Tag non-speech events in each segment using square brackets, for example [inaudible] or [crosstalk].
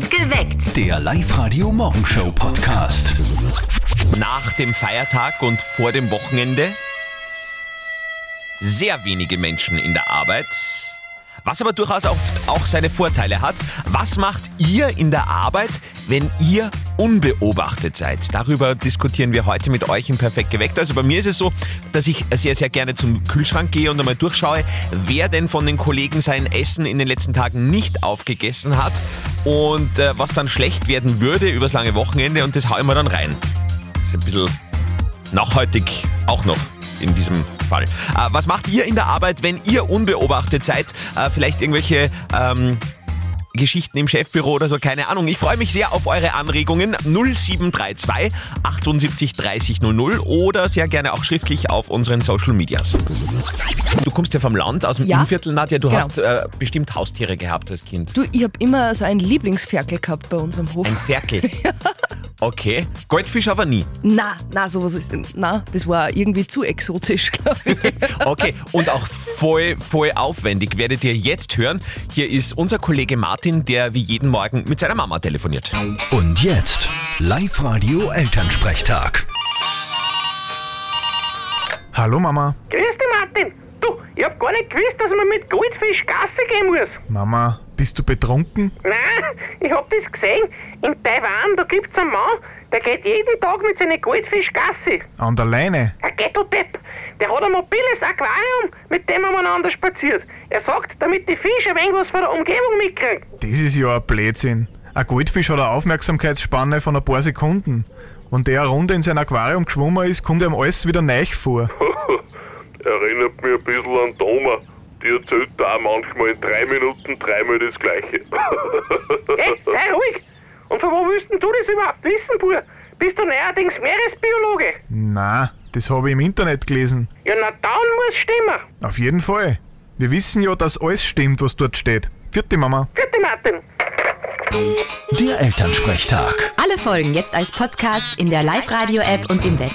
Geweckt. Der Live-Radio-Morgenshow-Podcast. nach dem Feiertag und vor dem Wochenende sehr wenige Menschen in der Arbeit. Was aber durchaus auch, auch seine Vorteile hat. Was macht ihr in der Arbeit, wenn ihr unbeobachtet seid? Darüber diskutieren wir heute mit euch im Perfekt geweckt. Also bei mir ist es so, dass ich sehr, sehr gerne zum Kühlschrank gehe und einmal durchschaue, wer denn von den Kollegen sein Essen in den letzten Tagen nicht aufgegessen hat und äh, was dann schlecht werden würde übers lange Wochenende und das haue ich mir dann rein. Ist ein bisschen nachhaltig auch noch in diesem Fall. Äh, was macht ihr in der Arbeit, wenn ihr unbeobachtet seid? Äh, vielleicht irgendwelche ähm, Geschichten im Chefbüro oder so, keine Ahnung. Ich freue mich sehr auf eure Anregungen. 0732 78 30 00 oder sehr gerne auch schriftlich auf unseren Social Medias. Du kommst ja vom Land, aus dem Ja. Innviertel, Nadja. Du Genau. hast äh, bestimmt Haustiere gehabt als Kind. Du, ich habe immer so ein Lieblingsferkel gehabt bei uns am Hof. Ein Ferkel. [laughs] Okay. Goldfisch aber nie. na, na, sowas ist. Na, das war irgendwie zu exotisch, [laughs] glaube ich. [laughs] Okay, und auch voll, voll aufwendig werdet ihr jetzt hören. Hier ist unser Kollege Martin, der wie jeden Morgen mit seiner Mama telefoniert. Und jetzt Live-Radio-Elternsprechtag. Hallo Mama. Grüß dich, Martin. Du, ich hab gar nicht gewusst, dass man mit Goldfisch Gasse gehen muss. Mama, bist du betrunken? Nein, ich hab das gesehen. In Taiwan, da gibt's einen Mann, der geht jeden Tag mit seinen Goldfisch Gasse. An der Leine? Ein Ghetto-Depp. Der hat ein mobiles Aquarium, mit dem er miteinander spaziert. Er sagt, damit die Fische ein wenig was von der Umgebung mitkriegen. Das ist ja ein Blödsinn. Ein Goldfisch hat eine Aufmerksamkeitsspanne von ein paar Sekunden. Und der eine Runde in sein Aquarium geschwommen ist, kommt ihm alles wieder neu vor. [laughs] Erinnert mich ein bisschen an Doma. Die erzählt da auch manchmal in drei Minuten dreimal das Gleiche. Hey, sei ruhig. Und von wo willst du das überhaupt wissen, Bur? Bist du neuerdings Meeresbiologe? Na, das habe ich im Internet gelesen. Ja, na dann muss stimmen. Auf jeden Fall. Wir wissen ja, dass alles stimmt, was dort steht. Vierte Mama. Vierte Martin. Der Elternsprechtag. Alle Folgen jetzt als Podcast in der Live-Radio-App und im Web.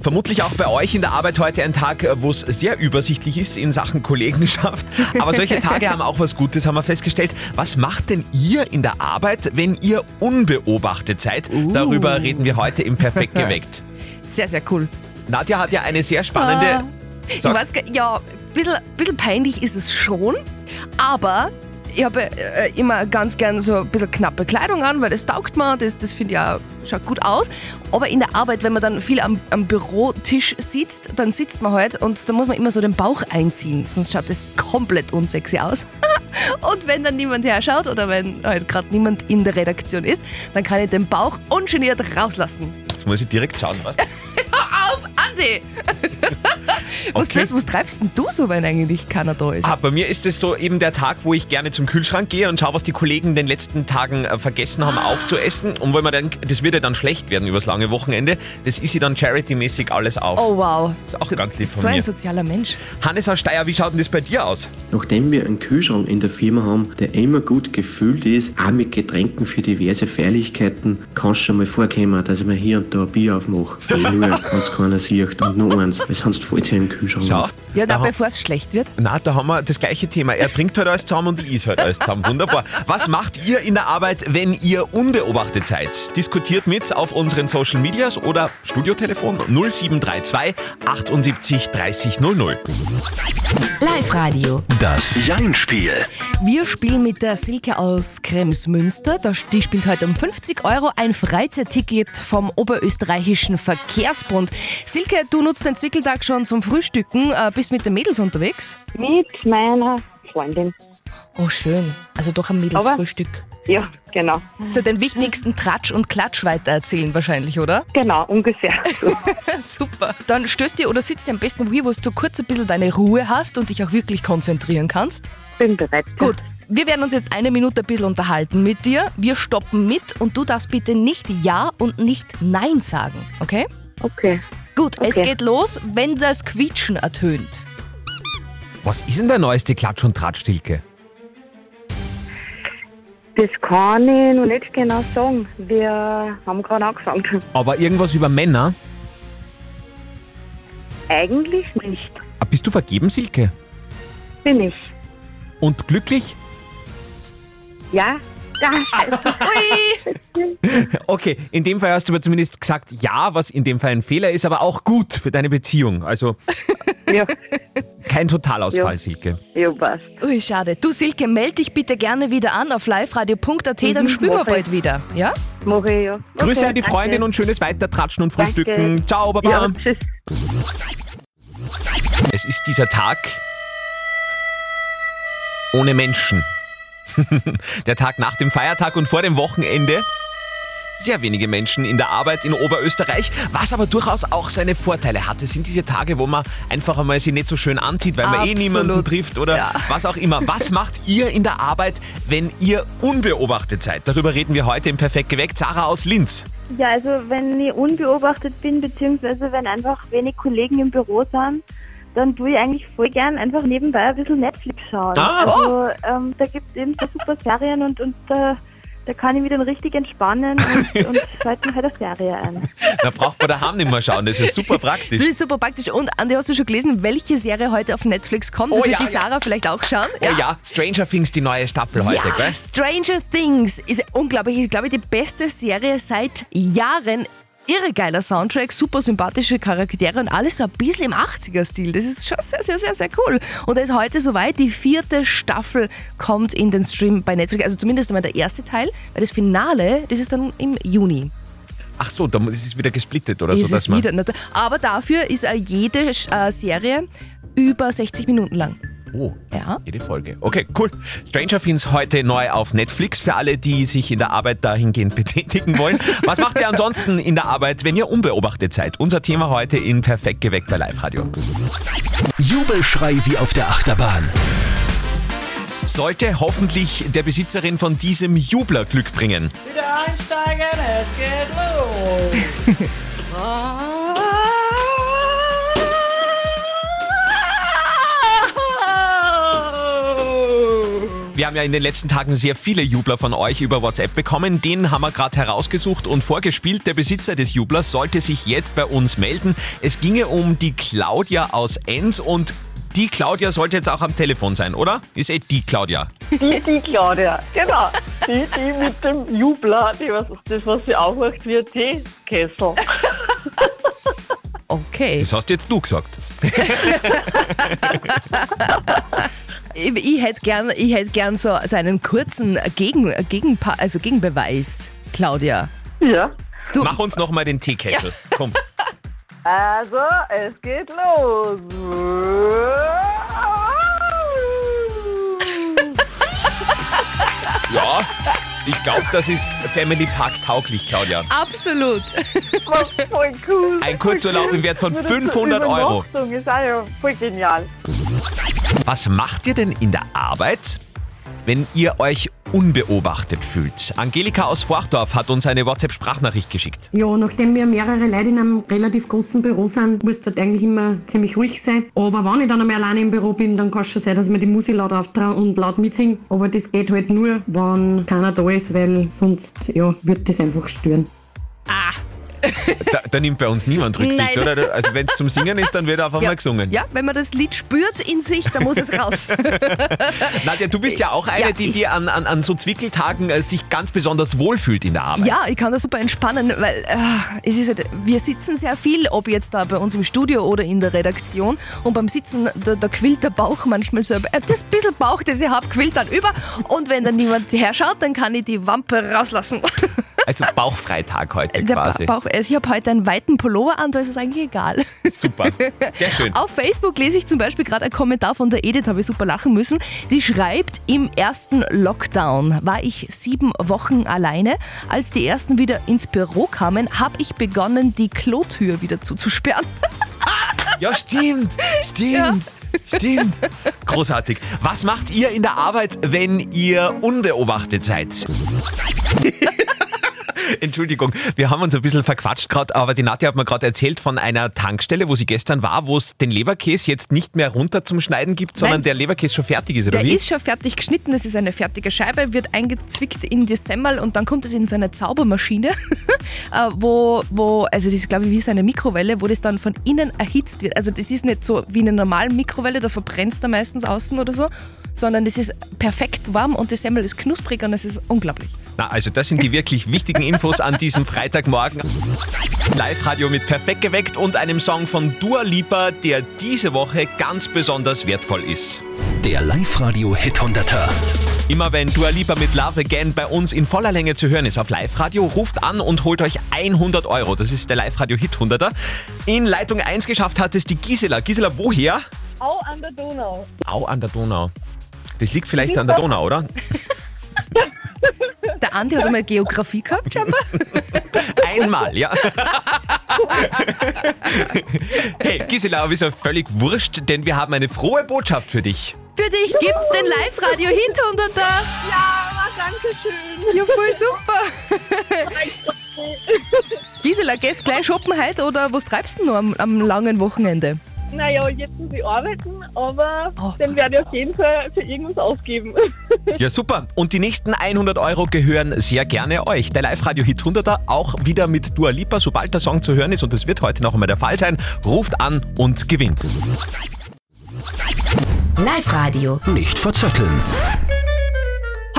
Vermutlich auch bei euch in der Arbeit heute ein Tag, wo es sehr übersichtlich ist in Sachen Kollegenschaft. Aber solche Tage haben auch was Gutes, haben wir festgestellt. Was macht denn ihr in der Arbeit, wenn ihr unbeobachtet seid? Darüber reden wir heute im Perfekt geweckt. [laughs] Sehr, sehr cool. Nadja hat ja eine sehr spannende. Ich Sag's. weiß, ja, ein bisschen, bisschen peinlich ist es schon, aber ich habe äh, immer ganz gern so ein bisschen knappe Kleidung an, weil das taugt mir, das, das finde ich auch, schaut gut aus. Aber in der Arbeit, wenn man dann viel am, am Bürotisch sitzt, dann sitzt man halt und da muss man immer so den Bauch einziehen, sonst schaut das komplett unsexy aus. [laughs] und wenn dann niemand herschaut oder wenn halt gerade niemand in der Redaktion ist, dann kann ich den Bauch ungeniert rauslassen. Jetzt muss ich direkt schauen, was? Andi! [laughs] was, Okay. das, was treibst denn du so, wenn eigentlich keiner da ist? Ah, bei mir ist es so eben der Tag, wo ich gerne zum Kühlschrank gehe und schaue, was die Kollegen in den letzten Tagen äh, vergessen haben aufzuessen. Und weil man dann, das wird ja dann schlecht werden übers lange Wochenende, das ist sie dann charity-mäßig alles auf. Oh wow. ist auch ganz lieb von so mir. ein sozialer Mensch. Hannes aus Steyr, wie schaut denn das bei dir aus? Nachdem wir einen Kühlschrank in der Firma haben, der immer gut gefüllt ist, auch mit Getränken für diverse Feierlichkeiten, kann es schon mal vorkommen, dass ich mir hier und da ein Bier aufmache. Weil nur, [laughs] wenn es keiner sieht. Und nur eins, weil sonst fällt sich ein Kühlschrank Schau. Ja, da, bevor es schlecht wird. Na, da haben wir das gleiche Thema. Er trinkt halt alles zusammen und ich is halt alles zusammen. Wunderbar. Was macht ihr in der Arbeit, wenn ihr unbeobachtet seid? Diskutiert mit auf unseren Social Medias oder Studiotelefon 0732 78 30 00. Live-Radio. Das Jein-Spiel. Wir spielen mit der Silke aus Kremsmünster. Die spielt heute um 50 Euro ein Freizeitticket vom Oberösterreichischen Verkehrsbund. Silke, du nutzt den Zwickeltag schon zum Frühstücken. Äh, bist mit den Mädels unterwegs? Mit meiner Freundin. Oh, schön. Also doch ein Mädelsfrühstück. Ja, genau. So den wichtigsten Tratsch und Klatsch weitererzählen wahrscheinlich, oder? Genau, ungefähr. [laughs] Super. Dann stößt dir oder sitzt dir am besten hier, wo du kurz ein bisschen deine Ruhe hast und dich auch wirklich konzentrieren kannst. Bin bereit. Gut, wir werden uns jetzt eine Minute ein bisschen unterhalten mit dir. Wir stoppen mit und du darfst bitte nicht Ja und nicht Nein sagen, okay? Okay. Gut, es Okay. geht los, wenn das Quietschen ertönt. Was ist denn der neueste Klatsch- und Tratsch, Das kann ich noch nicht genau sagen. Wir haben gerade angefangen. Aber irgendwas über Männer? Eigentlich nicht. Ah, Bist du vergeben, Silke? Bin ich. Und glücklich? Ja, Ui! Okay, in dem Fall hast du aber zumindest gesagt ja, was in dem Fall ein Fehler ist, aber auch gut für deine Beziehung. Also ja, kein Totalausfall, Ja. Silke. ja, passt. Ui, schade. Du, Silke, melde dich bitte gerne wieder an auf liveradio.at, dann spielen wir bald wieder. Ja? Mach ich, ja. Grüße Okay, an die Freundin danke. und schönes Weitertratschen und Danke. Frühstücken. Ciao, Baba. Ja, tschüss. Es ist dieser Tag ohne Menschen. [laughs] Der Tag nach dem Feiertag und vor dem Wochenende. Sehr wenige Menschen in der Arbeit in Oberösterreich, was aber durchaus auch seine Vorteile hat. Es sind diese Tage, wo man einfach einmal sich nicht so schön anzieht, weil man eh Absolut. niemanden trifft oder Ja. was auch immer. Was macht ihr in der Arbeit, wenn ihr unbeobachtet seid? Darüber reden wir heute im Perfekt geweckt. Sarah aus Linz. Ja, also wenn ich unbeobachtet bin, beziehungsweise wenn einfach wenig Kollegen im Büro sind, dann tue ich eigentlich voll gern einfach nebenbei ein bisschen Netflix schauen. Ah. Also ähm, da gibt es eben so super Serien und, und da, da kann ich mich dann richtig entspannen und, [laughs] und schalte mir halt eine Serie ein. Da braucht man daheim nicht mehr schauen. Das ist super Das praktisch. ist super praktisch. Und Andi, hast du schon gelesen, welche Serie heute auf Netflix kommt? Das Oh wird ja, die ja. Sarah vielleicht auch schauen. Oh ja, Stranger Things, die neue Staffel heute, ja, gell? Stranger Things ist unglaublich. Ich glaube, die beste Serie seit Jahren. Irre geiler Soundtrack, super sympathische Charaktere und alles so ein bisschen im 80er-Stil. Das ist schon sehr, sehr, sehr, sehr cool. Und da ist heute soweit, die vierte Staffel kommt in den Stream bei Netflix. Also zumindest einmal der erste Teil, weil das Finale, das ist dann im Juni. Ach so, da ist es wieder gesplittet oder so. ist dass es wieder. Aber dafür ist äh, jede äh, Serie über 60 Minuten lang. Oh, Ja. jede Folge. Okay, cool. Stranger Things heute neu auf Netflix für alle, die sich in der Arbeit dahingehend [laughs] betätigen wollen. Was macht ihr ansonsten in der Arbeit, wenn ihr unbeobachtet seid? Unser Thema heute in Perfekt geweckt bei Live Radio. Jubelschrei wie auf der Achterbahn. Sollte hoffentlich der Besitzerin von diesem Jubler Glück bringen. Wieder einsteigen, es geht los. [laughs] Wir haben ja in den letzten Tagen sehr viele Jubler von euch über WhatsApp bekommen. Den haben wir gerade herausgesucht und vorgespielt. Der Besitzer des Jublers sollte sich jetzt bei uns melden. Es ginge um die Claudia aus Enns und die Claudia sollte jetzt auch am Telefon sein, oder? Ist eh die Claudia. Die, die Claudia, genau. Die, die mit dem Jubler, die was, das, was sie aufmacht wie ein Teekessel. [laughs] Okay. Das hast jetzt du gesagt. [laughs] Ich, ich hätte gern, ich hätt gern so, so einen kurzen Gegen, Gegen, also Gegenbeweis, Claudia. Ja. Du, Mach uns nochmal den Teekessel. Komm. [laughs] Also, es geht los. [laughs] Ja, ich glaube, das ist Family Park tauglich, Claudia. absolut. [laughs] Voll cool. Ein Kurzurlaub im Wert von Nur das zur 500 Euro. Übernachtung ist auch ja voll genial. Was macht ihr denn in der Arbeit, wenn ihr euch unbeobachtet fühlt? Angelika aus Forchdorf hat uns eine WhatsApp-Sprachnachricht geschickt. Ja, nachdem wir mehrere Leute in einem relativ großen Büro sind, muss dort eigentlich immer ziemlich ruhig sein. Aber wenn ich dann einmal alleine im Büro bin, dann kann es schon sein, dass mir die Musik laut auftragen und laut mitsingen. Aber das geht halt nur, wenn keiner da ist, weil sonst ja, wird das einfach stören. Da, da nimmt bei uns niemand Rücksicht, Nein. oder? Also wenn es zum Singen ist, dann wird auf einmal gesungen. Ja, wenn man das Lied spürt in sich, dann muss es raus. [laughs] Nadja, du bist ja auch eine, Ja, die, die an, an, an so Zwickeltagen äh, sich ganz besonders wohlfühlt in der Arbeit. ja, ich kann das super entspannen, weil äh, es ist halt, wir sitzen sehr viel, ob jetzt da bei uns im Studio oder in der Redaktion. Und beim Sitzen, da, da quillt der Bauch manchmal so. Äh, das bisschen Bauch, das ich habe, quillt dann über. Und wenn dann niemand herschaut, dann kann ich die Wampe rauslassen. [laughs] Also Bauchfreitag heute Der ba quasi. Bauch, also ich habe heute einen weiten Pullover an, da ist es eigentlich egal. Super. Sehr schön. Auf Facebook lese ich zum Beispiel gerade einen Kommentar von der Edith, habe ich super lachen müssen. Die schreibt, im ersten Lockdown war ich sieben Wochen alleine. Als die ersten wieder ins Büro kamen, habe ich begonnen, die Klotür wieder zuzusperren. [laughs] Ja, stimmt. Stimmt. Stimmt. Großartig. Was macht ihr in der Arbeit, wenn ihr unbeobachtet seid? [laughs] [laughs] Entschuldigung, wir haben uns ein bisschen verquatscht gerade, aber die Nadja hat mir gerade erzählt von einer Tankstelle, wo sie gestern war, wo es den Leberkäse jetzt nicht mehr runter zum Schneiden gibt, sondern Nein. der Leberkäse schon fertig ist, oder Der wie? ist schon fertig geschnitten, das ist eine fertige Scheibe, wird eingezwickt in die Semmel und dann kommt es in so eine Zaubermaschine, [laughs] äh, wo, wo, also das ist glaube ich wie so eine Mikrowelle, wo das dann von innen erhitzt wird. Also das ist nicht so wie eine normale Mikrowelle, da verbrennt da meistens außen oder so, sondern es ist perfekt warm und die Semmel ist knusprig und es ist unglaublich. Na, also das sind die wirklich wichtigen Infos an diesem Freitagmorgen. Live-Radio mit Perfekt geweckt und einem Song von Dua Lipa, der diese Woche ganz besonders wertvoll ist. Der Live-Radio Hit 100er. Immer wenn Dua Lipa mit Love Again bei uns in voller Länge zu hören ist auf Live-Radio, ruft an und holt euch 100 Euro. Das ist der Live-Radio Hit 100er. In Leitung 1 geschafft hat es die Gisela. Gisela, woher? Au an der Donau. Au an der Donau. Das liegt vielleicht an der Donau, oder? [laughs] Der Andi hat einmal Geografie gehabt, scheinbar. [laughs] Einmal, ja. hey, Gisela, aber ist ja völlig wurscht, denn wir haben eine frohe Botschaft für dich. Für dich gibt's den Live-Radio-Hit 100er. Ja, danke schön. Ja, voll super. Gisela, gehst gleich shoppen heute oder was treibst du noch am, am langen Wochenende? Naja, jetzt muss ich arbeiten, aber den werde ich auf jeden Fall für irgendwas ausgeben. [laughs] Ja, super. Und die nächsten 100 Euro gehören sehr gerne euch. Der Live-Radio-Hit 100er auch wieder mit Dua Lipa, sobald der Song zu hören ist, und das wird heute noch einmal der Fall sein, ruft an und gewinnt. Live-Radio. Nicht verzetteln.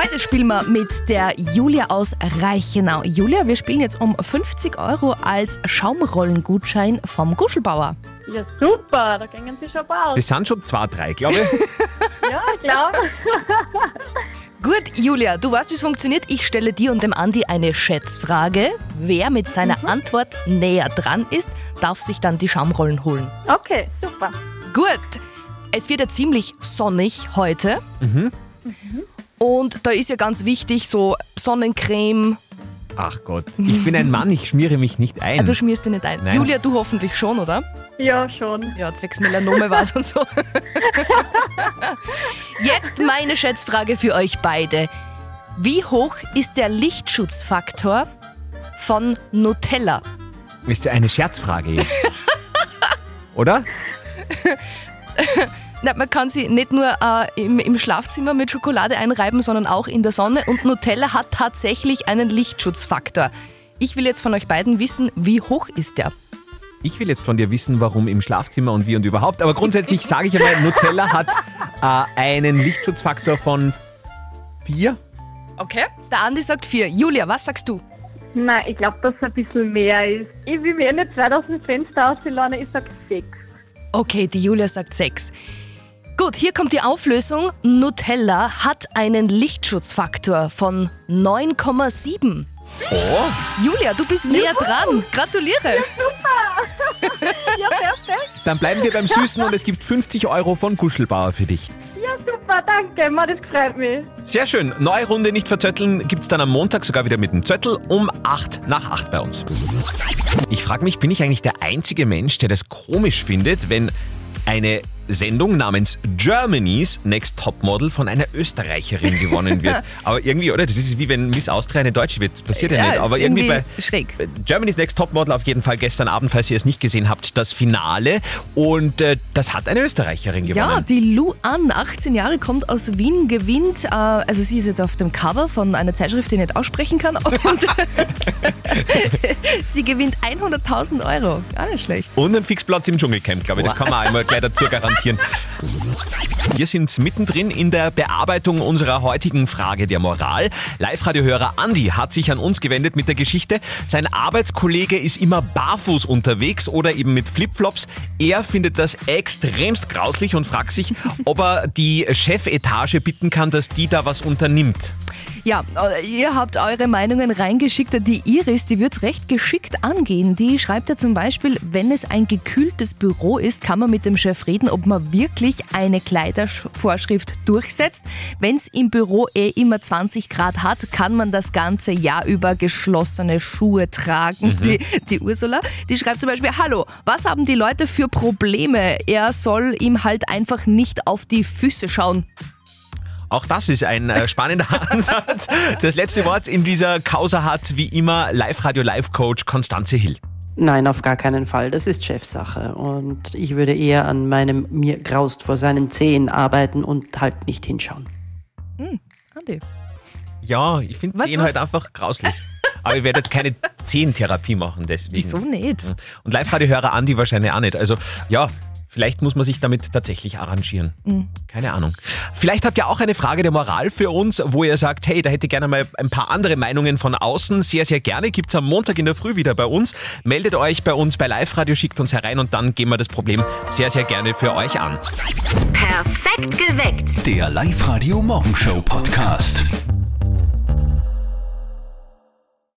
Heute spielen wir mit der Julia aus Reichenau. Julia, wir spielen jetzt um 50 Euro als Schaumrollengutschein vom Guschelbauer. Ja, super, da gingen sie schon bald. Das sind schon zwei, drei, glaube ich. [laughs] [laughs] Ja, klar. Gut, Julia, du weißt, wie es funktioniert. Ich stelle dir und dem Andi eine Schätzfrage. Wer mit seiner Antwort näher dran ist, darf sich dann die Schaumrollen holen. Okay, super. Gut, es wird ja ziemlich sonnig heute. Mhm. Und da ist ja ganz wichtig, so Sonnencreme. Ach Gott, ich bin ein Mann, ich schmiere mich nicht Ah, ein. du schmierst dich nicht ein. Nein. Julia, du hoffentlich schon, oder? Ja, schon. Ja, zwecks Melanome war es und so. [laughs] Jetzt meine Schätzfrage für euch beide. Wie hoch ist der Lichtschutzfaktor von Nutella? Ist ja eine Scherzfrage jetzt. [laughs] Oder? [laughs] Na, man kann sie nicht nur äh, im, im Schlafzimmer mit Schokolade einreiben, sondern auch in der Sonne. Und Nutella hat tatsächlich einen Lichtschutzfaktor. Ich will jetzt von euch beiden wissen, wie hoch ist der? Ich will jetzt von dir wissen, warum im Schlafzimmer und wie und überhaupt. Aber grundsätzlich [laughs] sage ich einmal, Nutella hat äh, einen Lichtschutzfaktor von vier. Okay. Der Andi sagt vier. Julia, was sagst du? Nein, ich glaube, dass es ein bisschen mehr ist. Ich will mir nicht 2000 Fenster aussehen, ich sag 6. Okay, die Julia sagt 6. Gut, hier kommt die Auflösung. Nutella hat einen Lichtschutzfaktor von 9,7. Oh, Julia, du bist näher dran. Gratuliere. [laughs] Ja, perfekt. dann bleiben wir beim Süßen und es gibt 50 Euro von Guschelbauer für dich. Ja, super, danke. Man, das freut mich. Sehr schön. Neue Runde nicht verzötteln gibt's dann am Montag sogar wieder mit dem Zettel um 8 nach 8 bei uns. Ich frage mich, bin ich eigentlich der einzige Mensch, der das komisch findet, wenn eine Sendung namens Germany's Next Topmodel von einer Österreicherin gewonnen wird. [laughs] Aber irgendwie, oder? Das ist wie wenn Miss Austria eine Deutsche wird. Das passiert ja, Ja, nicht. Aber irgendwie bei irgendwie schräg. Germany's Next Topmodel auf jeden Fall gestern Abend, falls ihr es nicht gesehen habt, das Finale. Und äh, das hat eine Österreicherin gewonnen. Ja, die Lu An, 18 Jahre, kommt aus Wien, gewinnt, äh, also sie ist jetzt auf dem Cover von einer Zeitschrift, die ich nicht aussprechen kann. [laughs] Und [laughs] sie gewinnt 100.000 Euro. Gar nicht schlecht. Und einen Fixplatz im Dschungelcamp, glaube ich. Das kann man einmal gleich dazu garantieren. Wir sind mittendrin in der Bearbeitung unserer heutigen Frage der Moral. Live-Radio-Hörer Andi hat sich an uns gewendet mit der Geschichte, sein Arbeitskollege ist immer barfuß unterwegs oder eben mit Flipflops. Er findet das extremst grauslich und fragt sich, ob er die Chefetage bitten kann, dass die da was unternimmt. Ja, äh, ihr habt eure Meinungen reingeschickt. Die Iris, die wird's recht geschickt angehen. Die schreibt ja zum Beispiel, wenn es ein gekühltes Büro ist, kann man mit dem Chef reden, ob man wirklich eine Kleidervorschrift durchsetzt. Wenn es im Büro eh immer 20 Grad hat, kann man das ganze Jahr über geschlossene Schuhe tragen. Mhm. Die, die Ursula, die schreibt zum Beispiel, hallo, was haben die Leute für Probleme? Er soll ihm halt einfach nicht auf die Füße schauen. Auch das ist ein äh, spannender [laughs] Ansatz. Das letzte Wort in dieser Causa hat wie immer Live-Radio-Live-Coach Konstanze Hill. Nein, auf gar keinen Fall. Das ist Chefsache. Und ich würde eher an meinem mir graust vor seinen Zehen arbeiten und halt nicht hinschauen. Hm, Andi. Ja, ich finde Zehen was? halt einfach grauslich. Aber ich werde jetzt keine Zehentherapie machen deswegen. Wieso nicht? Und Live-Radio-Hörer Andi wahrscheinlich auch nicht. Also ja, Vielleicht muss man sich damit tatsächlich arrangieren. Mhm. Keine Ahnung. Vielleicht habt ihr auch eine Frage der Moral für uns, wo ihr sagt, hey, da hätte ich gerne mal ein paar andere Meinungen von außen. Sehr, sehr gerne. Gibt's am Montag in der Früh wieder bei uns. Meldet euch bei uns bei Live Radio, schickt uns herein und dann gehen wir das Problem sehr, sehr gerne für euch an. Perfekt geweckt. Der Live-Radio Morgenshow Podcast.